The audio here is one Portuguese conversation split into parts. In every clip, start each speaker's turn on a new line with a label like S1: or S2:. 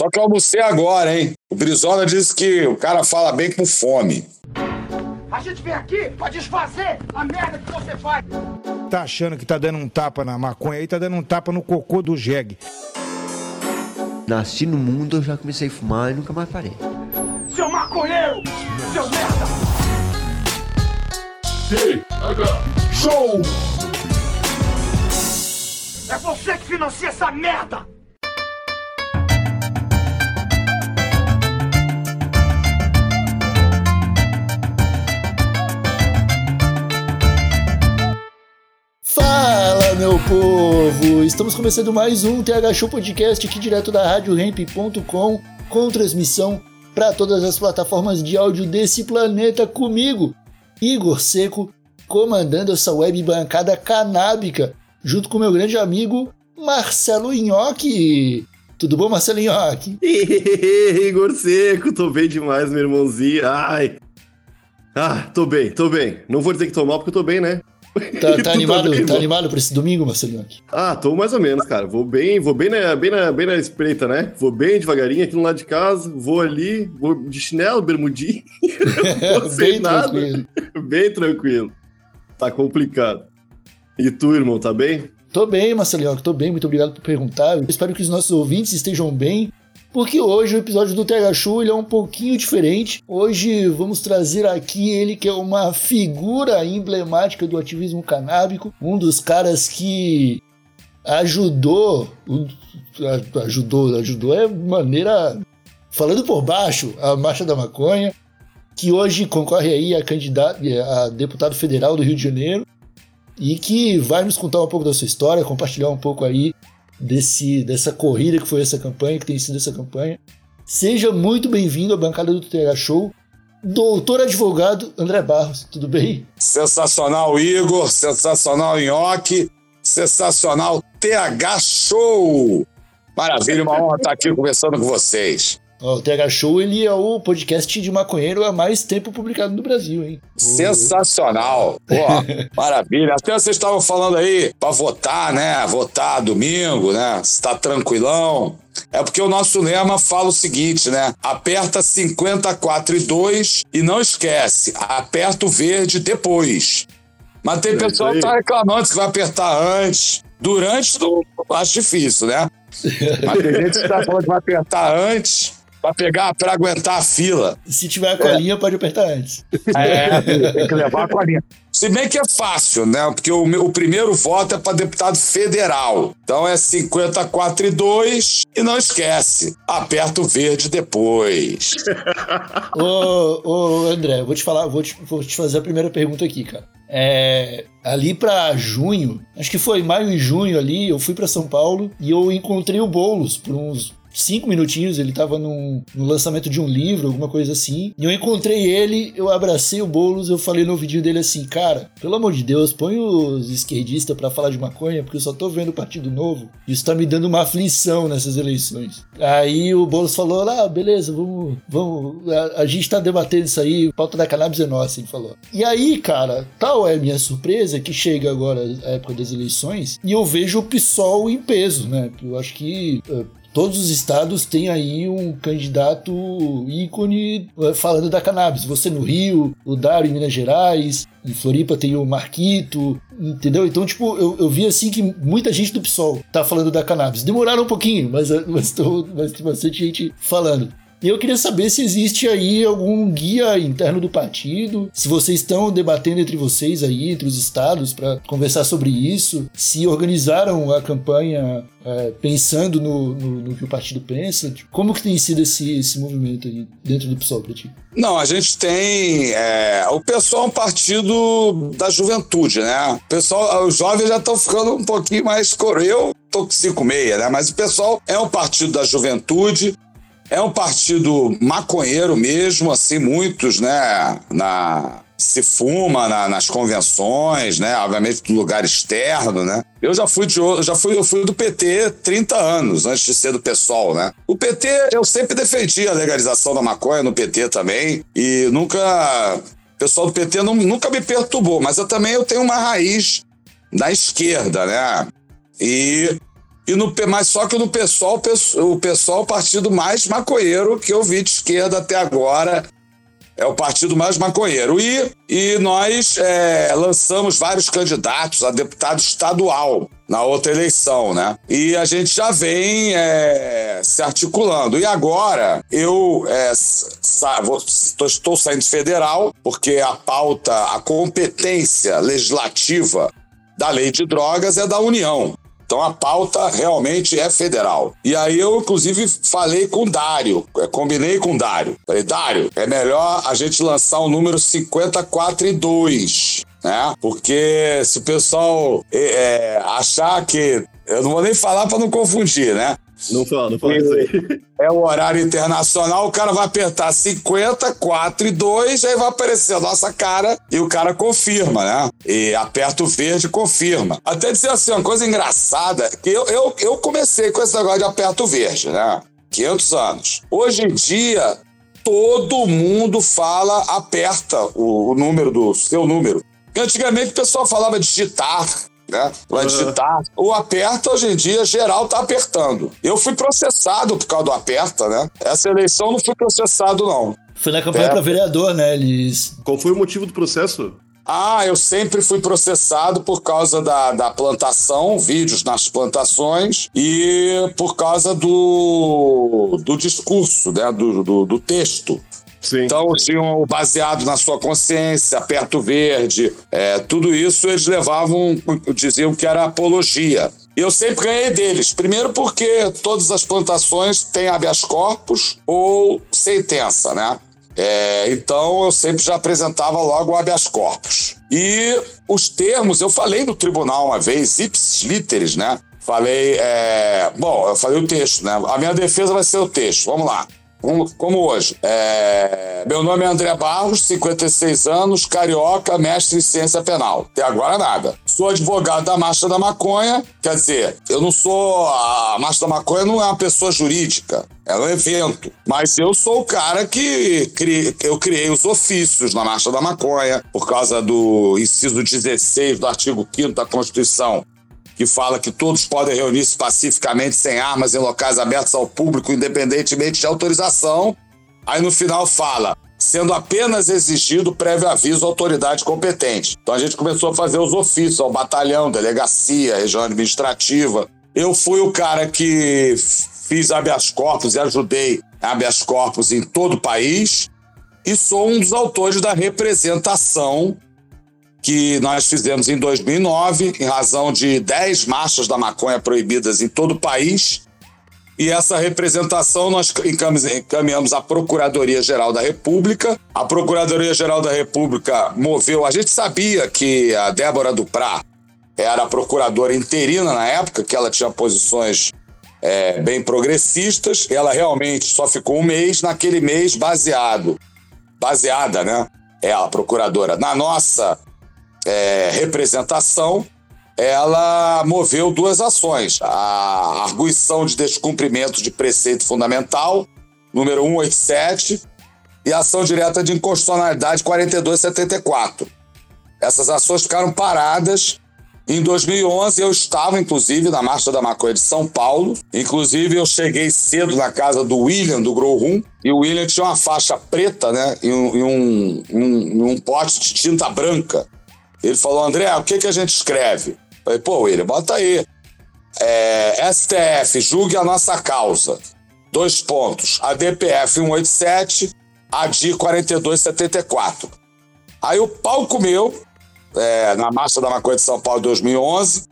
S1: Só que eu almocei agora, hein? O Brizola disse que o cara fala bem com fome.
S2: A gente vem aqui pra desfazer a merda que você faz.
S3: Tá achando que tá dando um tapa na maconha aí, tá dando um tapa no cocô do jegue.
S4: Nasci no mundo, eu já comecei a fumar e nunca mais parei.
S2: Seu maconheiro! Seu merda!
S1: Show!
S2: É você que financia essa merda!
S5: Meu povo! Estamos começando mais um TH Show Podcast aqui direto da RadioRamp.com com transmissão para todas as plataformas de áudio desse planeta comigo, Igor Seco, comandando essa web bancada canábica, junto com meu grande amigo Marcelo Nhoque. Tudo bom, Marcelo Nhoque?
S6: Igor Seco, tô bem demais, meu irmãozinho. Ai. Ah, tô bem, tô bem. Não vou dizer que tô mal, porque eu tô bem, né?
S5: Tá,
S6: Tu
S5: tá animado, tá animado para esse domingo, Marcelo Nhoque?
S6: Ah, tô mais ou menos, cara. Vou bem, vou bem na, bem na, bem na espreita, né? Vou bem devagarinho aqui no lado de casa, vou ali, vou de chinelo, bermudinho, Não sei
S5: Bem
S6: nada.
S5: tranquilo.
S6: bem tranquilo. Tá complicado. E tu, irmão, tá bem?
S5: Tô bem, Marcelo Nhoque, tô bem, muito obrigado por perguntar. Eu espero que os nossos ouvintes estejam bem, porque hoje o episódio do TH Show ele é um pouquinho diferente. Hoje vamos trazer aqui ele que é uma figura emblemática do ativismo canábico, um dos caras que ajudou, ajudou, ajudou é maneira falando por baixo a marcha da maconha, que hoje concorre aí a candidato a deputado federal do Rio de Janeiro e que vai nos contar um pouco da sua história, compartilhar um pouco aí desse, dessa corrida que foi essa campanha, que tem sido essa campanha. Seja muito bem-vindo à bancada do TH Show, doutor advogado André Barros, tudo bem?
S1: Sensacional, Igor. Sensacional, Nhoque. Sensacional, TH Show. Maravilha, uma honra estar aqui conversando com vocês.
S5: O TH Show ele é o podcast de maconheiro há mais tempo publicado no Brasil, hein?
S1: Sensacional. Pô, maravilha. Até vocês estavam falando aí para votar, né? Votar domingo, né? Se tá tranquilão. É porque o nosso lema fala o seguinte, né? Aperta 54 e 2 e não esquece, aperta o verde depois. Mas tem
S6: É
S1: pessoal que tá reclamando que vai apertar antes. Durante, acho difícil, né? Mas tem gente que tá falando que vai apertar antes para pegar, para aguentar a fila.
S5: Se tiver a colinha, pode apertar antes.
S1: É, tem que levar a colinha. Se bem que é fácil, né? Porque o, meu- o primeiro voto é para deputado federal. Então é 54 e 2 e não esquece, aperta o verde depois.
S5: Ô, ô, André, vou te falar, vou te, vou te fazer a primeira pergunta aqui, cara. É, ali pra junho, acho que foi maio e junho ali, eu fui pra São Paulo e eu encontrei o Boulos por uns cinco minutinhos. Ele tava num, no lançamento de um livro, alguma coisa assim. E eu encontrei ele, eu abracei o Boulos, eu falei no vídeo dele assim, cara, pelo amor de Deus, põe os esquerdistas pra falar de maconha, porque eu só tô vendo o Partido Novo. Isso tá me dando uma aflição nessas eleições. Aí o Boulos falou, ah, beleza, vamos, vamos, a, a gente tá debatendo isso aí, pauta da cannabis é nossa, ele falou. E aí, cara, tal é a minha surpresa que chega agora a época das eleições e eu vejo o PSOL em peso, né? Eu acho que eh, Todos os estados têm aí um candidato ícone eh, falando da cannabis. Você no Rio, o Dário em Minas Gerais, em Floripa tem o Marquito, entendeu? Então, tipo, eu, eu vi assim que muita gente do PSOL tá falando da cannabis. Demoraram um pouquinho, mas, eh, mas, tô, mas tem bastante gente falando. E eu queria saber se existe aí algum guia interno do partido, se vocês estão debatendo entre vocês aí, entre os estados, para conversar sobre isso, se organizaram a campanha é, pensando no, no, no que o partido pensa. Tipo, Como que tem sido esse, esse movimento aí dentro do PSOL pra ti?
S1: Não, a gente tem. é, o pessoal é um partido da juventude, né? O pessoal, os jovens já estão ficando um pouquinho mais. Eu tô com 5,6, né? Mas o pessoal é um partido da juventude, é um partido maconheiro mesmo, assim, muitos, né? Na, se fuma na- nas convenções, né? Obviamente do lugar externo, né? Eu já fui de já fui, eu fui do PT 30 anos antes de ser do PSOL, né? O PT eu sempre defendi a legalização da maconha no PT também e nunca o pessoal do PT não- nunca me perturbou, mas eu também eu tenho uma raiz da esquerda, né? E E no, mas só que no PSOL, o pes- o partido mais maconheiro que eu vi de esquerda até agora. É o partido mais maconheiro. E, e nós é, lançamos vários candidatos a deputado estadual na outra eleição, né? E a gente já vem é, se articulando. E agora eu é, sa- vou- estou saindo de federal, porque a pauta, a competência legislativa da lei de drogas é da União. Então a pauta realmente é federal. E aí eu, inclusive, falei com o Dário, eh, combinei com o Dário. Falei, Dário, é melhor a gente lançar o número 54 e 2, né? Porque se o pessoal eh, achar que. Eu não vou nem falar para não confundir, né?
S6: Não fala, não fala isso aí.
S1: É o horário internacional, o cara vai apertar 50, 4 e 2, aí vai aparecer a nossa cara e o cara confirma, né? E aperta o verde e confirma. Até dizer assim, uma coisa engraçada, que eu, eu, eu comecei com esse negócio de aperto verde, né? 500 anos. Hoje em dia, todo mundo fala, aperta o, o número do seu número. Antigamente o pessoal falava digitar, né? Vai digitar. O aperta, hoje em dia, geral tá apertando. Eu fui processado por causa do aperta, né? Essa eleição não fui processado, não.
S5: Foi na campanha
S1: É.
S5: pra vereador, né? Eles.
S6: Qual foi o motivo do processo?
S1: Ah, eu sempre fui processado por causa da, da plantação, vídeos nas plantações, e por causa do, do discurso, né? Do, do, do texto.
S6: Sim.
S1: Então, tinham baseado na sua consciência, aperto verde, é, tudo isso eles levavam, diziam que era apologia. Eu sempre ganhei deles. Primeiro porque todas as plantações têm habeas corpus ou sentença, né? É, então eu sempre já apresentava logo o habeas corpus. E os termos, eu falei no tribunal uma vez, ipsis literis, né? Falei, é, bom, eu falei o texto, né? A minha defesa vai ser o texto, vamos lá. Como, hoje. É, meu nome é André Barros, 56 anos, carioca, mestre em ciência penal. Até agora nada. Sou advogado da Marcha da Maconha, quer dizer, eu não sou. A Marcha da Maconha não é uma pessoa jurídica, é um evento. Mas eu sou o cara que eu criei os ofícios na Marcha da Maconha, por causa do inciso 16 do artigo 5 da Constituição que fala que todos podem reunir-se pacificamente sem armas em locais abertos ao público, independentemente de autorização. Aí no final fala, sendo apenas exigido prévio aviso à autoridade competente. Então a gente começou a fazer os ofícios ao batalhão, delegacia, região administrativa. Eu fui o cara que fiz habeas corpus e ajudei habeas corpus em todo o país e sou um dos autores da representação que nós fizemos em 2009, em razão de 10 marchas da maconha proibidas em todo o país. E essa representação nós encami- encaminhamos à Procuradoria-Geral da República. A Procuradoria-Geral da República moveu. A gente sabia que a Débora Duprá era a procuradora interina na época, que ela tinha posições é, bem progressistas. Ela realmente só ficou um mês, naquele mês baseado, baseada, né? Ela, procuradora, na nossa é, representação, ela moveu duas ações. A arguição de descumprimento de preceito fundamental, número 187, e a ação direta de inconstitucionalidade 4274. Essas ações ficaram paradas. Em 2011, eu estava, inclusive, na Marcha da Maconha de São Paulo. Inclusive, eu cheguei cedo na casa do William, do Grow Room, e o William tinha uma faixa preta, né, e um, e um, um, um pote de tinta branca. Ele falou, André, o que, que a gente escreve? Falei, pô, William, bota aí. É, STF, julgue a nossa causa. Dois pontos. ADPF 187, ADI 4274. Aí o pau comeu, é, na Marcha da Maconha de São Paulo 2011,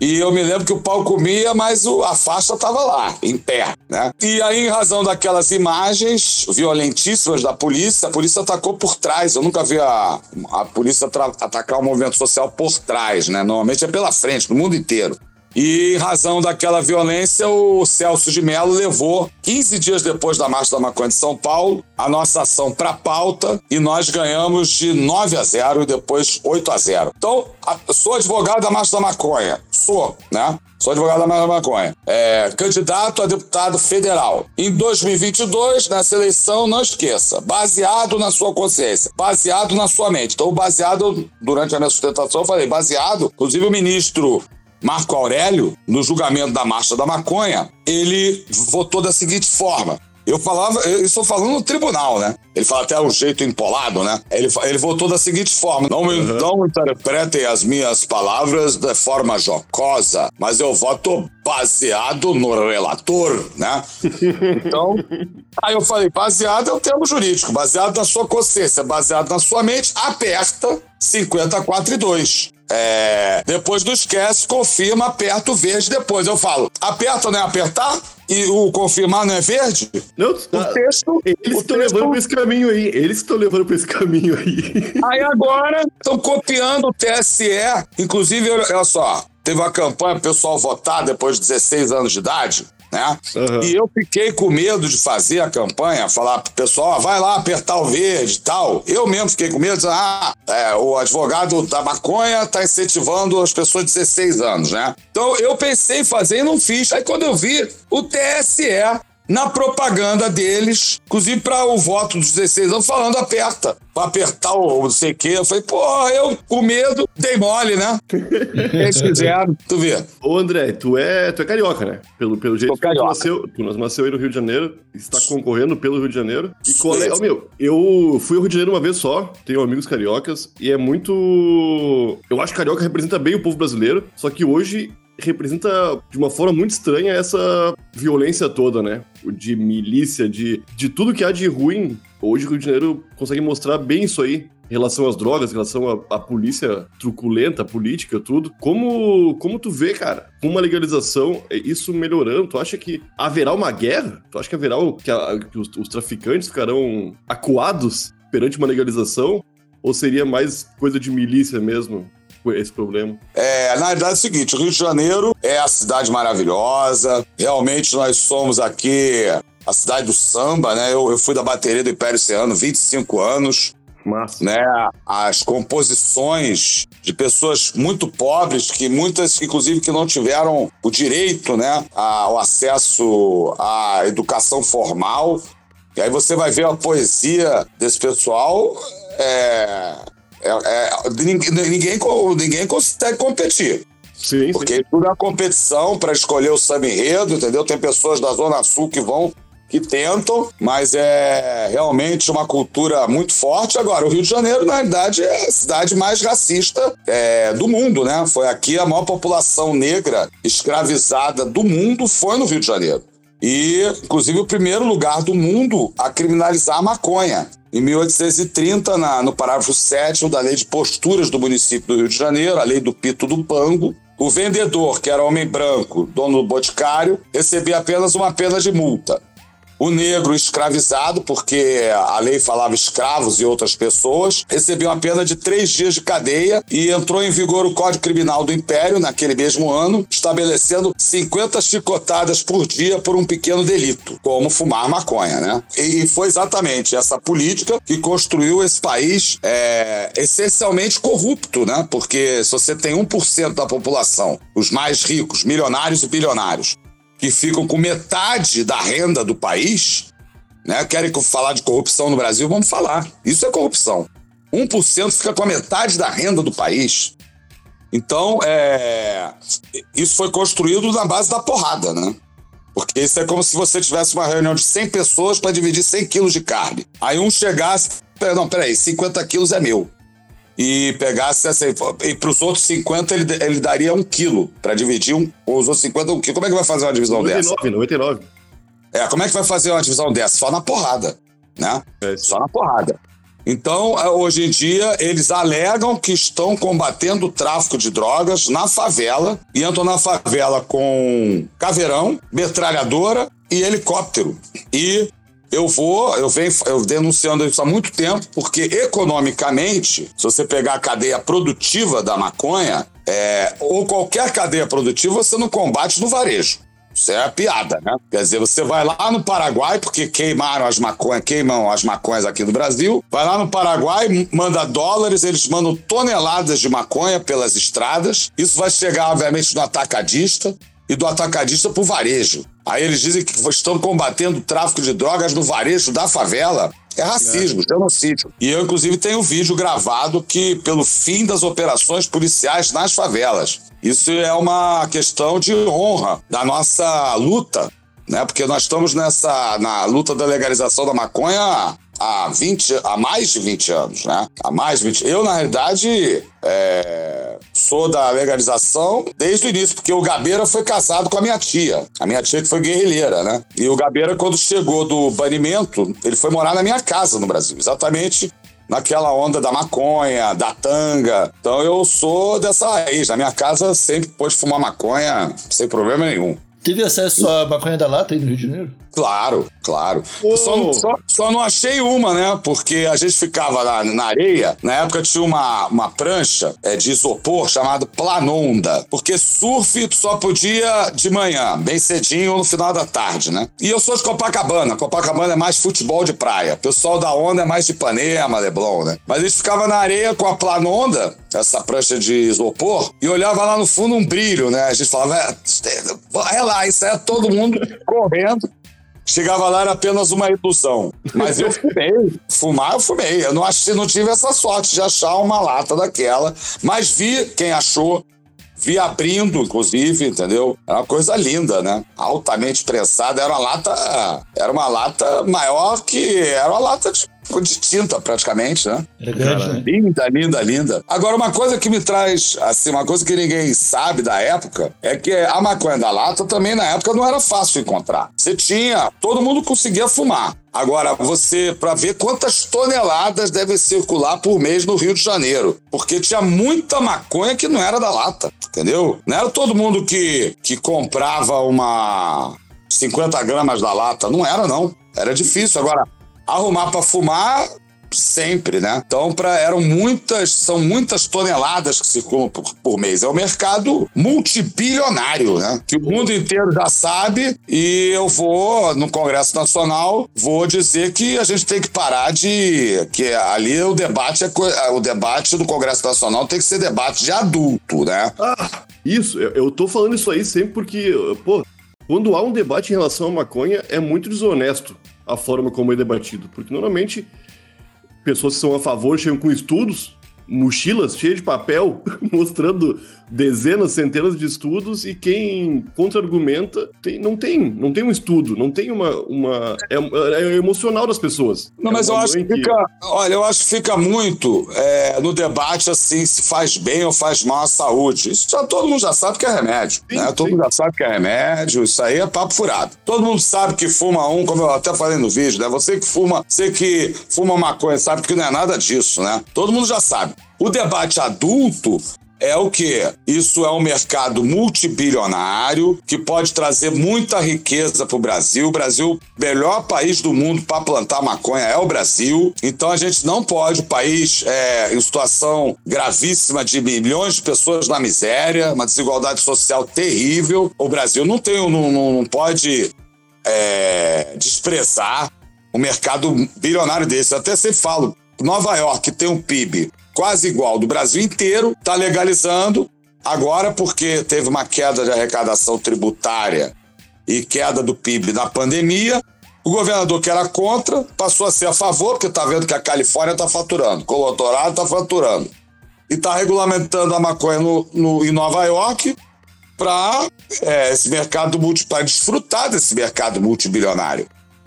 S1: e eu me lembro que o pau comia, mas a faixa estava lá, em pé, né? E aí, em razão daquelas imagens violentíssimas da polícia, a polícia atacou por trás. Eu nunca vi a, a polícia atacar o movimento social por trás, né? Normalmente é pela frente, no mundo inteiro. E em razão daquela violência, o Celso de Mello levou, 15 dias depois da Marcha da Maconha de São Paulo, a nossa ação para pauta e nós ganhamos de 9 a 0 e depois 8 a 0. Então, sou advogado da Marcha da Maconha. Sou, né? Sou advogado da Marcha da Maconha. É, candidato a deputado federal. Em 2022, nessa eleição, não esqueça, baseado na sua consciência, baseado na sua mente. Então, baseado, durante a minha sustentação, eu falei, baseado, inclusive o ministro Marco Aurélio, no julgamento da Marcha da Maconha, ele votou da seguinte forma: eu falava, eu estou falando no tribunal, né? Ele fala até um jeito empolado, né? Ele, ele votou da seguinte forma: não, me- não interpretem as minhas palavras de forma jocosa, mas eu voto baseado no relator, né? Então, aí eu falei: baseado é o termo jurídico, baseado na sua consciência, baseado na sua mente, aperta 54 e 2. É, depois do esquece, confirma, aperta o verde depois. Eu falo, aperta não é apertar? E o confirmar não é verde?
S6: Não,
S1: O texto.
S6: eles estão
S1: texto-
S6: levando pra esse caminho aí. Eles estão levando pra esse caminho aí.
S1: Aí agora estão copiando o TSE. Inclusive, olha só, teve uma campanha pessoal votar depois de 16 anos de idade. Né?
S6: Aham.
S1: E eu fiquei com medo de fazer a campanha, falar pro pessoal, "Ah, vai lá apertar o verde e tal. Eu mesmo fiquei com medo, dizendo, ah, é, o advogado da maconha tá incentivando as pessoas de 16 anos, né? Então eu pensei em fazer e não fiz. Aí quando eu vi, o TSE na propaganda deles, inclusive para o voto dos 16 anos, falando aperta. Pra apertar o não sei o quê. Eu falei, pô, eu com medo, dei mole, né? Eles fizeram, tu vê.
S6: Ô, André, tu é, tu é carioca, né? Pelo, pelo jeito que tu nasceu, tu nasceu aí no Rio de Janeiro, está concorrendo pelo Rio de Janeiro. E qual é. Ô, meu, eu fui ao Rio de Janeiro uma vez só, tenho amigos cariocas, e é muito. Eu acho que carioca representa bem o povo brasileiro, só que hoje representa de uma forma muito estranha essa violência toda, né? De milícia, de, de tudo que há de ruim. Hoje o Rio de Janeiro consegue mostrar bem isso aí. Em relação às drogas, em relação à, à polícia truculenta, política, tudo. Como, como tu vê, cara, com uma legalização, é, isso melhorando, tu acha que haverá uma guerra? Tu acha que haverá que, a- que os, os traficantes ficarão acuados perante uma legalização? Ou seria mais coisa de milícia mesmo, esse problema?
S1: É, na verdade é o seguinte, o Rio de Janeiro é a cidade maravilhosa, realmente nós somos aqui a cidade do samba, né? Eu, eu fui da bateria do Império Serrano 25 anos,
S6: Massa.
S1: né? As composições de pessoas muito pobres, que muitas, inclusive, que não tiveram o direito, né? Ao acesso à educação formal. E aí você vai ver a poesia desse pessoal, é, é- é- ninguém, ninguém, co- ninguém consegue competir.
S6: Sim, sim.
S1: Porque tudo é uma competição para escolher o samba enredo, entendeu? Tem pessoas da Zona Sul que vão, que tentam, mas é realmente uma cultura muito forte. Agora, o Rio de Janeiro, na realidade, é a cidade mais racista é, do mundo, né? Foi aqui a maior população negra escravizada do mundo foi no Rio de Janeiro. E, inclusive, o primeiro lugar do mundo a criminalizar a maconha. Em 1830, na- no parágrafo 7 da Lei de Posturas do município do Rio de Janeiro, a Lei do Pito do Pango, o vendedor, que era homem branco, dono do boticário, recebia apenas uma pena de multa. O negro escravizado, porque a lei falava escravos e outras pessoas, recebeu uma pena de três dias de cadeia e entrou em vigor o Código Criminal do Império naquele mesmo ano, estabelecendo 50 chicotadas por dia por um pequeno delito, como fumar maconha, né? E foi exatamente essa política que construiu esse país é, essencialmente corrupto, né? Porque se você tem 1% da população, os mais ricos, milionários e bilionários, que ficam com metade da renda do país, né? Querem falar de corrupção no Brasil? Vamos falar. Isso é corrupção. 1% fica com a metade da renda do país. Então, é, isso foi construído na base da porrada, né? Porque isso é como se você tivesse uma reunião de 100 pessoas para dividir 100 quilos de carne. Aí um chegasse, "Pera, não, peraí, 50 quilos é meu. E pegasse assim, e para os outros 50 ele, ele daria um quilo para dividir um, os outros 50 um quilo. Como é que vai fazer uma divisão dessa?
S6: 99, 99.
S1: É, como é que vai fazer uma divisão dessa? Só na porrada, né?
S6: É.
S1: Só na porrada. Então, hoje em dia, eles alegam que estão combatendo o tráfico de drogas na favela e entram na favela com caveirão, metralhadora e helicóptero. E eu vou, eu venho eu denunciando isso há muito tempo, porque economicamente, se você pegar a cadeia produtiva da maconha, é, ou qualquer cadeia produtiva, você não combate no varejo. Isso é piada, né? Quer dizer, você vai lá no Paraguai, porque queimaram as maconhas, queimam as maconhas aqui do Brasil, vai lá no Paraguai, manda dólares, eles mandam toneladas de maconha pelas estradas. Isso vai chegar, obviamente, no atacadista e do atacadista pro varejo. Aí eles dizem que estão combatendo o tráfico de drogas no varejo da favela. É racismo, genocídio. E eu, inclusive, tenho um vídeo gravado que, pelo fim das operações policiais nas favelas. Isso é uma questão de honra da nossa luta, né? Porque nós estamos nessa na luta da legalização da maconha há 20, há mais de 20 anos, né? Há mais de 20. Eu, na realidade, é, sou da legalização desde o início, porque o Gabeira foi casado com a minha tia. A minha tia que foi guerrilheira, né? E o Gabeira, quando chegou do banimento, ele foi morar na minha casa no Brasil, exatamente naquela onda da maconha, da tanga. Então eu sou dessa raiz. Na minha casa sempre pôde fumar maconha sem problema nenhum.
S5: Teve acesso à maconha da lata aí no Rio de Janeiro?
S1: Claro, claro. Só, não- só- só não achei uma, né? Porque a gente ficava lá na areia. Na época tinha uma, uma prancha é, de isopor chamada Planonda. Porque surf só podia de manhã, bem cedinho ou no final da tarde, né? E eu sou de Copacabana. Copacabana é mais futebol de praia. O pessoal da onda é mais de Ipanema, Leblon, né? Mas a gente ficava na areia com a Planonda, essa prancha de isopor, e olhava lá no fundo um brilho, né? A gente falava, é, é lá, isso aí é todo mundo correndo. Chegava lá, era apenas uma ilusão. Mas eu fumei. Fumar, eu fumei. Eu não, achei, não tive essa sorte de achar uma lata daquela. Mas vi quem achou. Vi abrindo, inclusive, entendeu? Era uma coisa linda, né? Altamente prensada. Era uma lata. Era uma lata maior que. Era uma lata de, de tinta, praticamente, né?
S5: Era grande, né?
S1: Linda, linda, linda. Agora, uma coisa que me traz, assim, uma coisa que ninguém sabe da época é que a maconha da lata também na época não era fácil encontrar. Você tinha, todo mundo conseguia fumar. Agora, você, para ver quantas toneladas devem circular por mês no Rio de Janeiro. Porque tinha muita maconha que não era da lata, entendeu? Não era todo mundo que, que comprava uma 50 gramas da lata. Não era, não. Era difícil. Agora, arrumar para fumar sempre, né? Então, pra, eram muitas, são muitas toneladas que circulam por, por mês. É um mercado multibilionário, né? Que o mundo inteiro já sabe e eu vou, no Congresso Nacional, vou dizer que a gente tem que parar de... que ali o debate, é, o debate do Congresso Nacional tem que ser debate de adulto, né?
S6: Ah, isso, eu, eu tô falando isso aí sempre porque, pô, quando há um debate em relação à maconha, é muito desonesto a forma como é debatido. Porque normalmente pessoas que são a favor chegam com estudos, mochilas cheias de papel, mostrando dezenas, centenas de estudos, e quem contra-argumenta tem, não tem, não tem um estudo, não tem uma. uma é, é emocional das pessoas.
S1: Não,
S6: É
S1: mas eu acho que fica. Olha, eu acho que fica muito é, no debate assim, se faz bem ou faz mal à saúde. Isso já todo mundo já sabe que é remédio.
S6: Sim,
S1: né? Todo
S6: sim.
S1: mundo já sabe que é remédio, isso aí é papo furado. Todo mundo sabe que fuma um, como eu até falei no vídeo, né? Você que fuma, você que fuma maconha, sabe que não é nada disso, né? Todo mundo já sabe. O debate adulto é o que? Isso é um mercado multibilionário que pode trazer muita riqueza para o Brasil. O Brasil, melhor país do mundo para plantar maconha é o Brasil. Então a gente não pode, o país é, em situação gravíssima de milhões de pessoas na miséria, uma desigualdade social terrível. O Brasil não tem, não, não pode é, desprezar um mercado bilionário desse. Eu até sempre falo, Nova York tem um PIB quase igual do Brasil inteiro, está legalizando. Agora, porque teve uma queda de arrecadação tributária e queda do PIB na pandemia, o governador que era contra passou a ser a favor, porque está vendo que a Califórnia está faturando, Colorado está faturando. E está regulamentando a maconha no, no- em Nova York para esse mercado para desfrutar desse mercado multibilionário.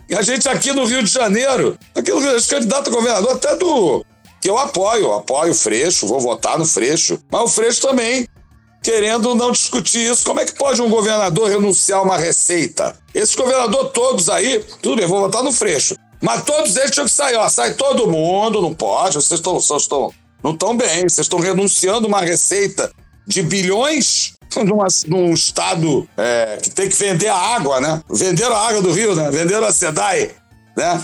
S1: E a gente aqui no Rio de Janeiro, aqui no Rio, esse candidato a governador até do. Que eu apoio, apoio o Freixo, vou votar no Freixo. Mas o Freixo também, querendo não discutir isso. Como é que pode um governador renunciar a uma receita? Esses governadores todos aí, tudo bem, vou votar no Freixo. Mas todos eles tinham que sair, ó. Sai todo mundo, não pode. Vocês estão. Vocês estão não estão bem, vocês estão renunciando uma receita de bilhões numa- num estado é, que tem que vender a água, né? Venderam a água do Rio, né? Venderam a SEDAI, né?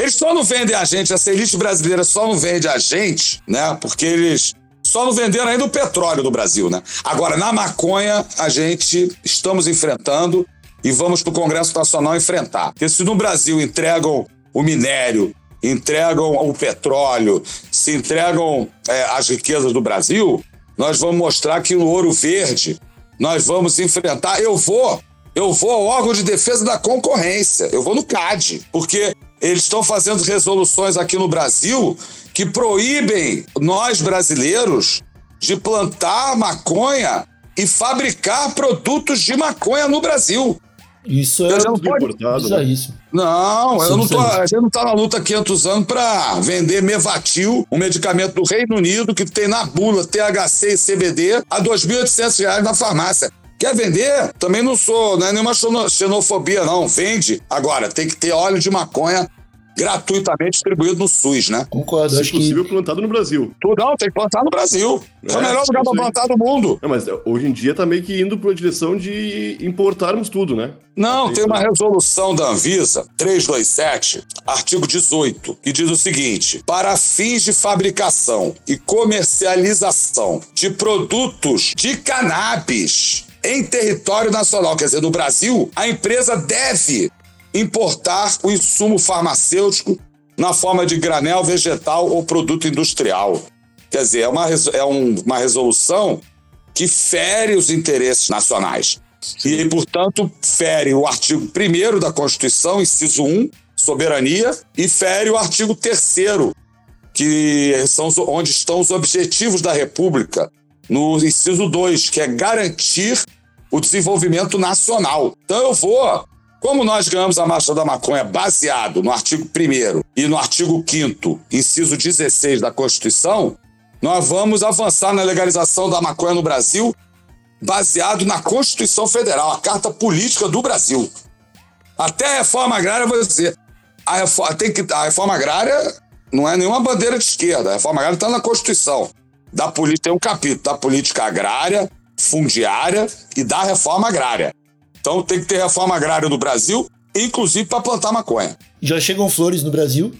S1: Eles só não vendem a gente, essa elite brasileira só não vende a gente, né? Porque eles só não venderam ainda o petróleo do Brasil, né? Agora, na maconha, a gente estamos enfrentando e vamos para o Congresso Nacional enfrentar. Porque se no Brasil entregam o minério, entregam o petróleo, se entregam é, as riquezas do Brasil, nós vamos mostrar que no Ouro Verde nós vamos enfrentar. Eu vou eu vou ao órgão de defesa da concorrência, eu vou no CAD, porque eles estão fazendo resoluções aqui no Brasil que proíbem nós brasileiros de plantar maconha e fabricar produtos de maconha no Brasil.
S5: Isso é
S1: Eu não pode-
S6: importado,
S5: isso é isso.
S1: Não, eu
S5: Sim,
S1: não tô,
S5: sim.
S1: a gente não está na luta há 500 anos para vender Mevatil, um medicamento do Reino Unido que tem na bula THC e CBD a 2.800 reais na farmácia. Quer vender? Também não sou, não é nenhuma xeno- xenofobia, não. Vende. Agora, tem que ter óleo de maconha gratuitamente distribuído no SUS, né?
S5: Concordo.
S6: Se
S5: acho que
S6: possível, plantado no Brasil.
S1: Tudo não, tem que plantar no Brasil. É, o
S6: É,
S1: melhor lugar
S6: isso
S1: para
S6: aí.
S1: plantar do mundo.
S6: Não, mas é, hoje em dia tá meio que indo pra direção de importarmos tudo, né?
S1: Não, tem uma resolução da Anvisa, 327, artigo 18, que diz o seguinte: para fins de fabricação e comercialização de produtos de cannabis em território nacional, quer dizer, no Brasil, a empresa deve importar o insumo farmacêutico na forma de granel vegetal ou produto industrial. Quer dizer, é uma, é um- uma resolução que fere os interesses nacionais. E, portanto, fere o artigo 1 da Constituição, inciso 1, soberania, e fere o artigo 3 que são onde estão os objetivos da República, no inciso 2, que é garantir o desenvolvimento nacional. Então eu vou. Como nós ganhamos a Marcha da Maconha baseado no artigo 1 e no artigo 5, inciso 16 da Constituição, nós vamos avançar na legalização da maconha no Brasil baseado na Constituição Federal, a Carta Política do Brasil. Até a reforma agrária, vou dizer, a reforma, tem que, a reforma agrária não é nenhuma bandeira de esquerda, a reforma agrária está na Constituição. Da política, tem um capítulo da política agrária, fundiária e da reforma agrária. Então tem que ter reforma agrária no Brasil, inclusive para plantar maconha.
S5: já chegam flores no Brasil,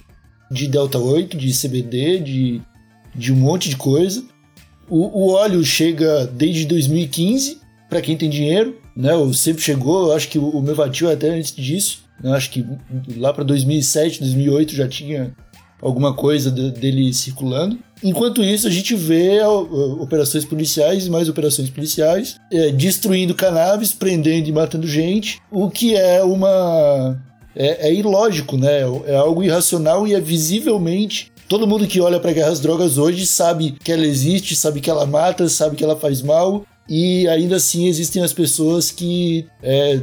S5: de Delta 8, de CBD, de, de um monte de coisa. O, o óleo chega desde 2015, para quem tem dinheiro, né? O sempre chegou, acho que o, o Mevatil é até antes disso. Acho que lá para 2007, 2008 já tinha alguma coisa de- dele circulando. Enquanto isso, a gente vê operações policiais e mais operações policiais é, destruindo cannabis, prendendo e matando gente, o que é uma. É, é ilógico, né? É algo irracional e é visivelmente. Todo mundo que olha para guerra às drogas hoje sabe que ela existe, sabe que ela mata, sabe que ela faz mal, e ainda assim existem as pessoas que é,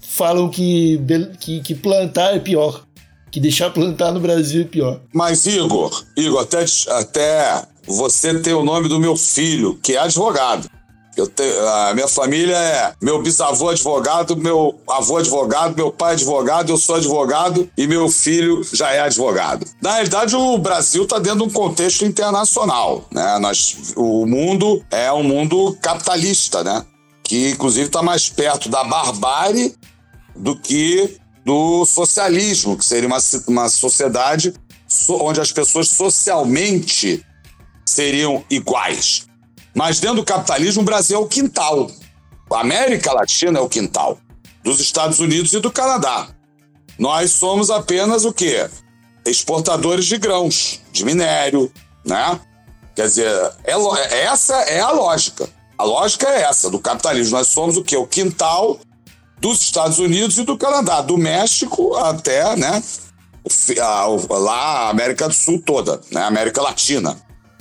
S5: falam que, que, que plantar é pior, que deixar plantar no Brasil é pior.
S1: Mas, Igor, Igor, até, até você tem o nome do meu filho, que é advogado. Eu a minha família é meu bisavô advogado, meu avô advogado, meu pai advogado, eu sou advogado e meu filho já é advogado. Na realidade, o Brasil está dentro de um contexto internacional, né? Nós, o mundo é um mundo capitalista, né? Que inclusive está mais perto da barbárie do que do socialismo, que seria uma, uma sociedade so- onde as pessoas socialmente seriam iguais. Mas dentro do capitalismo, o Brasil é o quintal. A América Latina é o quintal. Dos Estados Unidos e do Canadá. Nós somos apenas o quê? Exportadores de grãos, de minério, né? Quer dizer, é essa é a lógica. A lógica é essa, do capitalismo. Nós somos o quê? O quintal dos Estados Unidos e do Canadá, do México até, né? a- lá a América do Sul toda, né? América Latina.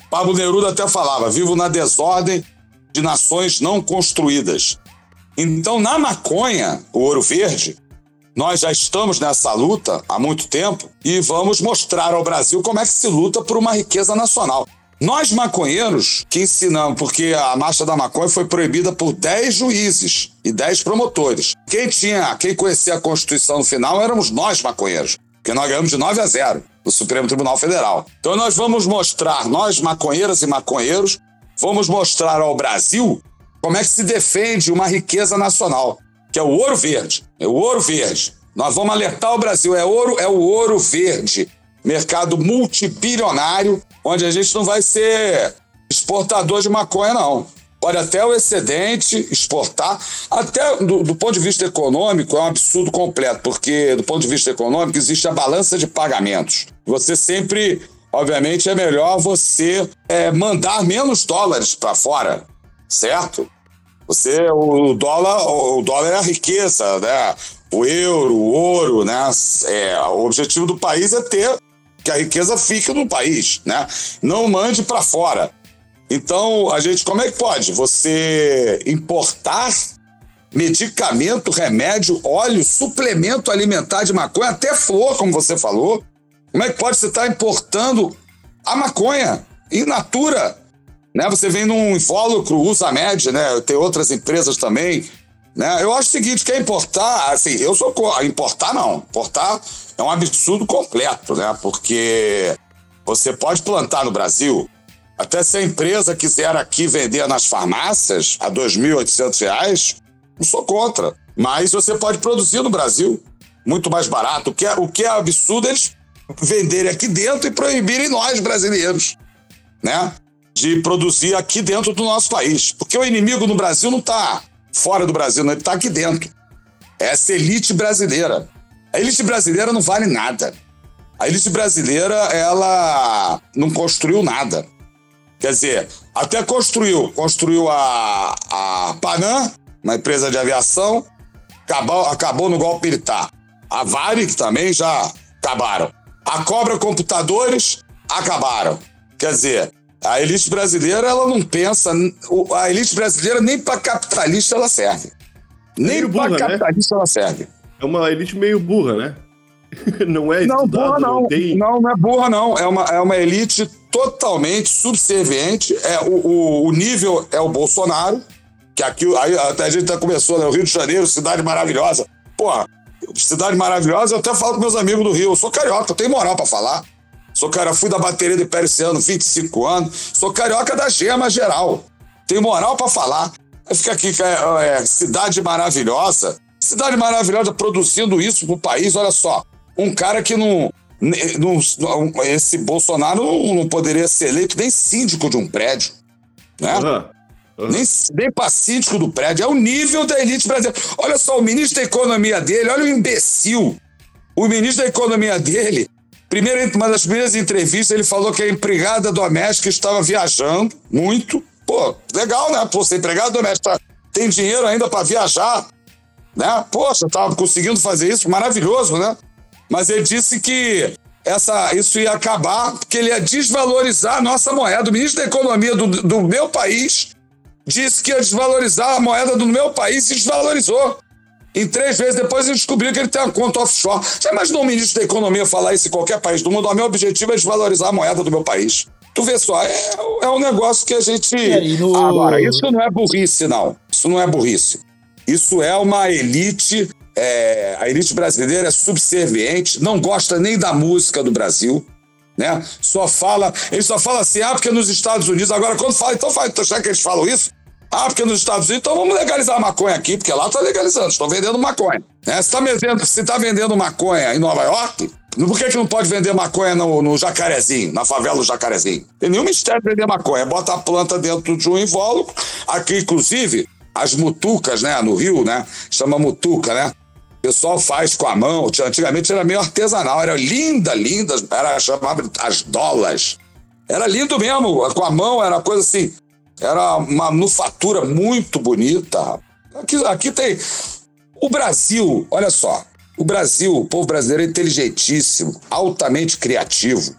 S1: Pablo Neruda até falava: vivo na desordem de nações não construídas. Então, na maconha, o ouro verde, nós já estamos nessa luta há muito tempo e vamos mostrar ao Brasil como é que se luta por uma riqueza nacional. Nós maconheiros que ensinamos, porque a marcha da maconha foi proibida por 10 juízes e 10 promotores. Quem tinha, quem conhecia a Constituição no final éramos nós maconheiros, porque nós ganhamos de 9 a 0 do Supremo Tribunal Federal. Então nós vamos mostrar, nós maconheiras e maconheiros, vamos mostrar ao Brasil como é que se defende uma riqueza nacional, que é o ouro verde. É o ouro verde. Nós vamos alertar o Brasil, é ouro, é o ouro verde. Mercado multibilionário, onde a gente não vai ser exportador de maconha, não. Pode até o excedente exportar, até do, do ponto de vista econômico, é um absurdo completo, porque do ponto de vista econômico existe a balança de pagamentos. Você sempre, obviamente, é melhor você é, mandar menos dólares para fora, certo? Você, o dólar, o dólar é a riqueza, né? O euro, o ouro, né? É, o objetivo do país é ter que a riqueza fique no país, né? Não mande para fora. Então, a gente, como é que pode? Você importar medicamento, remédio, óleo, suplemento alimentar de maconha, até flor, como você falou. Como é que pode você estar importando a maconha in natura? Né? Você vem num invólucro, usa med, né? Tem outras empresas também. Né? Eu acho o seguinte, quer importar, assim, eu sou importar não, importar é um absurdo completo, né? Porque você pode plantar no Brasil, até se a empresa quiser aqui vender nas farmácias a R$ 2.800, não sou contra. Mas você pode produzir no Brasil muito mais barato. O que é, o que é absurdo é eles venderem aqui dentro e proibirem nós brasileiros, né? De produzir aqui dentro do nosso país. Porque o inimigo no Brasil não está fora do Brasil, não, ele está aqui dentro. Essa elite brasileira. A elite brasileira não vale nada. A elite brasileira, ela não construiu nada. Quer dizer, até construiu. Construiu a, a Panam, uma empresa de aviação, acabou, acabou no golpe militar. A Varig também já acabaram. A Cobra Computadores acabaram. Quer dizer, a elite brasileira ela não pensa. A elite brasileira nem para capitalista ela serve. Nem para né? capitalista ela serve.
S6: É uma elite meio burra, né? não é
S1: Não, burra não. Não, tem... não, não é burra não. É uma, é uma elite totalmente subserviente. É, o, o, o nível é o Bolsonaro, que aqui aí, até a gente até começou, né? O Rio de Janeiro, cidade maravilhosa. Porra, cidade maravilhosa, eu até falo com meus amigos do Rio. Eu sou carioca, eu tenho moral para falar. Sou cara, fui da bateria do Império esse ano, 25 anos. Sou carioca da gema geral. Tenho moral para falar. Fica aqui, é, é, cidade maravilhosa. Cidade maravilhosa produzindo isso pro país, olha só. Um cara que não. não esse Bolsonaro não, não poderia ser eleito nem síndico de um prédio. Né? Uhum. Uhum. Nem, nem pacífico do prédio. É o nível da elite brasileira. Olha só, o ministro da Economia dele, olha o imbecil. O ministro da Economia dele, primeiro, uma das primeiras entrevistas, ele falou que a empregada doméstica estava viajando muito. Pô, legal, né? Pô, ser empregada doméstica tem dinheiro ainda para viajar, né? Poxa, estava conseguindo fazer isso, maravilhoso, né? Mas ele disse que essa, isso ia acabar, porque ele ia desvalorizar a nossa moeda. O ministro da Economia do, do meu país disse que ia desvalorizar a moeda do meu país e desvalorizou. Em três vezes depois ele descobriu que ele tem uma conta offshore. Já imaginou o ministro da Economia falar isso em qualquer país do mundo? O meu objetivo é desvalorizar a moeda do meu país. Tu vê só, é, é um negócio que a gente. No... Agora, isso não é burrice, não. Isso não é burrice. Isso é uma elite. É... a elite brasileira é subserviente, não gosta nem da música do Brasil né? Só fala, ele só fala assim, ah, porque nos Estados Unidos, agora quando fala, então fala, então, será que eles falam isso? Ah, porque nos Estados Unidos, então vamos legalizar a maconha aqui, porque lá está legalizando, estão vendendo maconha. Né? Se está tá vendendo maconha em Nova York, por que, que não pode vender maconha no, no Jacarezinho, na favela do Jacarezinho? Tem nenhum mistério de vender maconha. Bota a planta dentro de um invólucro. Aqui, inclusive, as mutucas, né, no Rio, né? Chama mutuca, né? O pessoal faz com a mão. Antigamente era meio artesanal, era linda, linda, era chamava as dólares. Era lindo mesmo, com a mão, era coisa assim. Era uma manufatura muito bonita. Aqui, aqui tem. O Brasil, olha só. O Brasil, o povo brasileiro é inteligentíssimo, altamente criativo.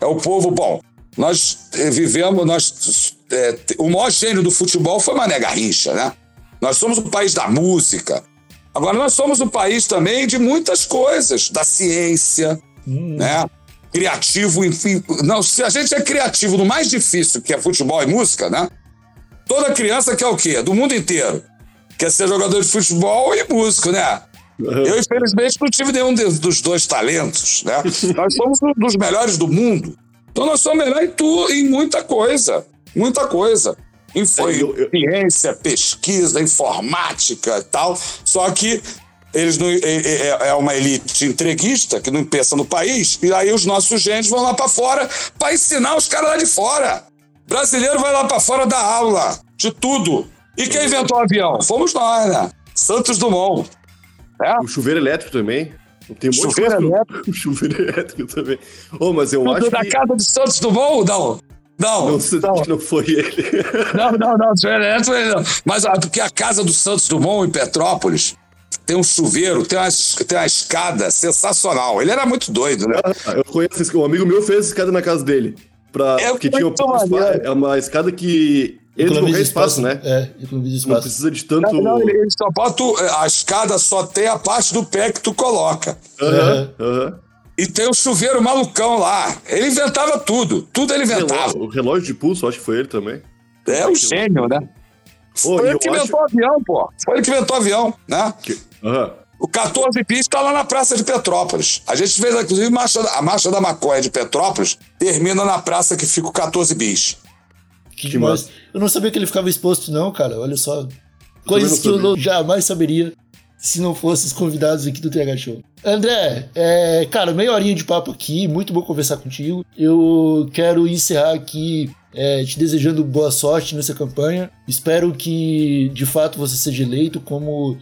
S1: É o povo, bom, nós eh, vivemos, nós. É, o maior gênio do futebol foi Mané Garrincha, né? Nós somos o país da música, Agora, nós somos um país também de muitas coisas, da ciência, hum. né? Criativo, enfim. Não, se a gente é criativo no mais difícil, que é futebol e música, né? Toda criança quer o quê? Do mundo inteiro. Quer ser jogador de futebol e músico, né? Eu, infelizmente, não tive nenhum dos dois talentos, né? nós somos um dos melhores do mundo. Então, nós somos melhores em, tu, em muita coisa. Muita coisa. Foi é, ciência, pesquisa, informática e tal. Só que eles não, é, é, é, uma elite entreguista que não pensa no país, e aí os nossos gênios vão lá para fora para ensinar os caras lá de fora. Brasileiro vai lá para fora da aula de tudo. E quem inventou o avião? Fomos nós, né? Santos Dumont.
S6: É? O chuveiro elétrico também. Tem um chuveiro elétrico. O chuveiro elétrico também. Oh, mas eu
S1: tudo
S6: acho
S1: da
S6: que...
S1: casa de Santos Dumont, não? Não,
S6: Não,
S1: não,
S6: não foi ele.
S1: não, não, não, não, não, não, não. Mas ah, porque a casa do Santos Dumont em Petrópolis tem um chuveiro, tem uma, tem uma escada sensacional. Ele era muito doido, né?
S6: Ah, Eu conheço um amigo meu fez escada na casa dele. Pra,
S1: É
S6: porque tinha espaço.
S1: maneiro.
S6: É uma escada que ele não qualquer espaço, né?
S5: É, economiza
S6: Não
S5: espaço.
S6: precisa de tanto.
S1: Não, não, ele, só bota o- a escada só tem a parte do pé que tu coloca.
S6: Aham, aham.
S1: E tem o chuveiro malucão lá. Ele inventava tudo. Tudo ele inventava.
S6: Relógio- O relógio de pulso, acho que foi ele também.
S1: É um gênio, né?
S6: Pô,
S1: Foi ele que
S6: acho
S1: inventou o avião, pô. Foi ele que inventou o avião, né?
S6: que- Aham.
S1: O 14 bis está lá na Praça de Petrópolis. A gente fez, inclusive, marcha- a Marcha da Maconha de Petrópolis termina na praça que fica o 14 bis.
S5: Que demais. Eu não sabia que ele ficava exposto, não, cara. Olha só. Coisas que eu não- jamais saberia se não fossem os convidados aqui do TH Show. André, é, cara, meia horinha de papo aqui, muito bom conversar contigo. Eu quero encerrar aqui é, te desejando boa sorte nessa campanha. Espero que, de fato, você seja eleito, como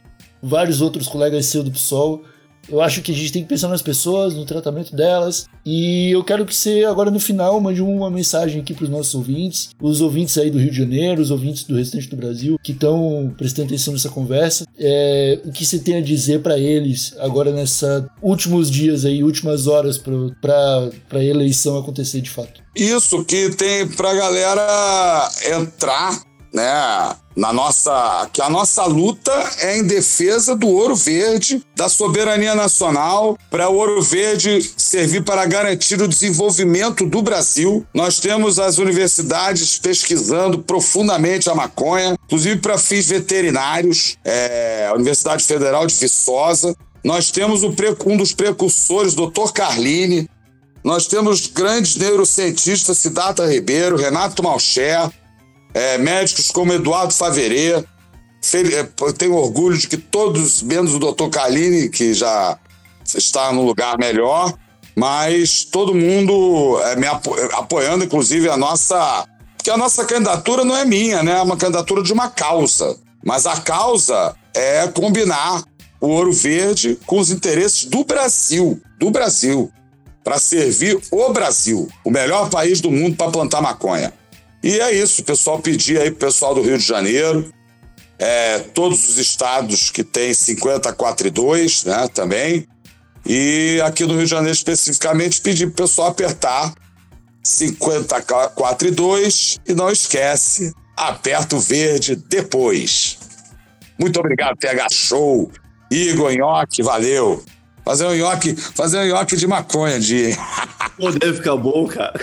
S5: vários outros colegas seus do PSOL. Eu acho que a gente tem que pensar nas pessoas, no tratamento delas. E eu quero que você, agora no final, mande uma mensagem aqui para os nossos ouvintes, os ouvintes aí do Rio de Janeiro, os ouvintes do restante do Brasil, que estão prestando atenção nessa conversa. É, o que você tem a dizer para eles agora nessa últimos dias aí, últimas horas para a eleição acontecer de fato?
S1: Isso que tem pra galera entrar, né? Na nossa. Que a nossa luta é em defesa do ouro verde, da soberania nacional, para o ouro verde servir para garantir o desenvolvimento do Brasil. Nós temos as universidades pesquisando profundamente a maconha, inclusive para fins veterinários, é, a Universidade Federal de Viçosa. Nós temos um dos precursores, Dr. Carline, nós temos grandes neurocientistas, Siddhartha Ribeiro, Renato Malcher, é, médicos como Eduardo Faverê. É, tenho orgulho de que todos, menos o Dr. Carline, que já está no lugar melhor, mas todo mundo é, me apo- apoiando, inclusive, a nossa. Porque a nossa candidatura não é minha, né? É uma candidatura de uma causa. Mas a causa é combinar o ouro verde com os interesses do Brasil. Do Brasil para servir o Brasil, o melhor país do mundo para plantar maconha. E é isso, o pessoal pedir aí pro pessoal do Rio de Janeiro, é, todos os estados que tem 54 e 2, né, também. E aqui no Rio de Janeiro especificamente pedir pro pessoal apertar 54 e 2 e não esquece, aperta o verde depois. Muito obrigado, TH Show. Igor Nhoque, valeu. Fazer um nhoque, fazer um nhoque de maconha, de.
S6: Pô, deve ficar bom, cara.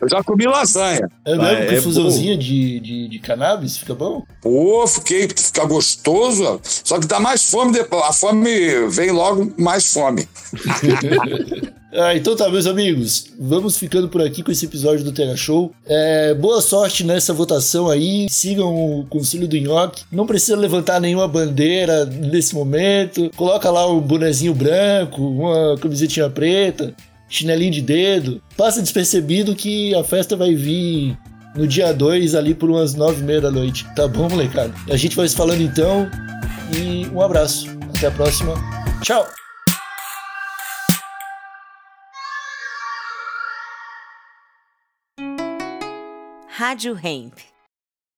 S1: Eu já comi lasanha.
S5: É mesmo?
S6: Ah,
S5: com
S6: é
S5: fusãozinha de, de, de cannabis? Fica bom?
S1: Pô, fiquei, fica gostoso, só que dá mais fome depois. A fome vem logo mais fome.
S5: Ah, então tá, meus amigos. Vamos ficando por aqui com esse episódio do Terra Show. É, boa sorte nessa votação aí. Sigam o Conselho do Nhoque. Não precisa levantar nenhuma bandeira nesse momento. Coloca lá um bonezinho branco, uma camisetinha preta, chinelinho de dedo. Passa despercebido que a festa vai vir no dia 2, ali por umas nove e meia da noite. Tá bom, molecada? A gente vai se falando então. E um abraço. Até a próxima. Tchau!
S7: Rádio Hemp.